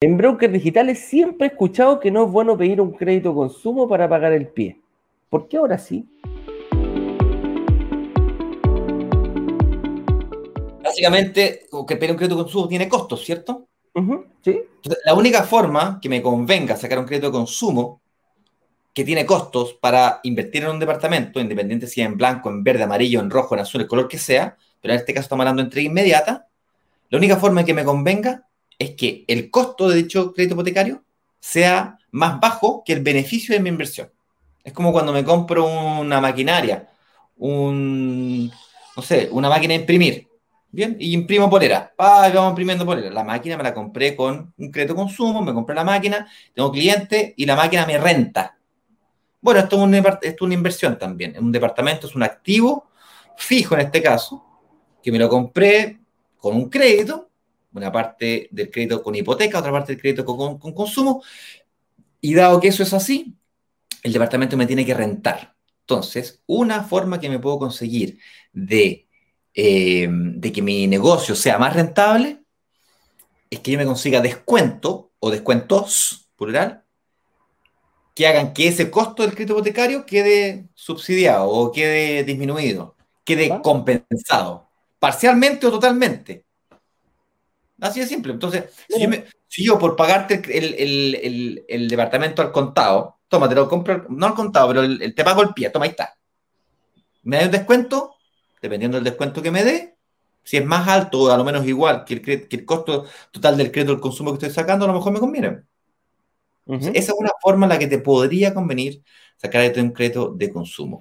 En brokers digitales siempre he escuchado que no es bueno pedir un crédito consumo para pagar el pie. ¿Por qué ahora sí? Básicamente, que pedir un crédito consumo tiene costos, ¿cierto? sí. la única forma que me convenga sacar un crédito de consumo que tiene costos para invertir en un departamento, independiente si es en blanco, en verde, amarillo, en rojo, en azul, el color que sea, pero en este caso estamos hablando de entrega inmediata, la única forma que me convenga es que el costo de dicho crédito hipotecario sea más bajo que el beneficio de mi inversión. Es como cuando me compro una maquinaria, un, no sé, una máquina de imprimir, ¿bien? Y imprimo polera. Ah, vamos imprimiendo polera. La máquina me la compré con un crédito consumo, me compré la máquina, tengo cliente y la máquina me renta. Bueno, esto es, una, esto es una inversión también. Un departamento es un activo fijo en este caso, que me lo compré con un crédito una parte del crédito con hipoteca, otra parte del crédito con, consumo, y dado que eso es así, el departamento me tiene que rentar. Entonces, una forma que me puedo conseguir de, eh, de que mi negocio sea más rentable es que yo me consiga descuento o descuentos, plural, que hagan que ese costo del crédito hipotecario quede subsidiado o quede disminuido, quede compensado, parcialmente o totalmente. Así de simple. Entonces, si yo, por pagarte el, departamento al contado, toma, te lo compro, no al contado, pero te pago el pie, toma, ahí está. Me da un descuento, dependiendo del descuento que me dé, si es más alto o a lo menos igual que el, costo total del crédito del consumo que estoy sacando, a lo mejor me conviene. Esa es una forma en la que te podría convenir sacar un crédito de consumo.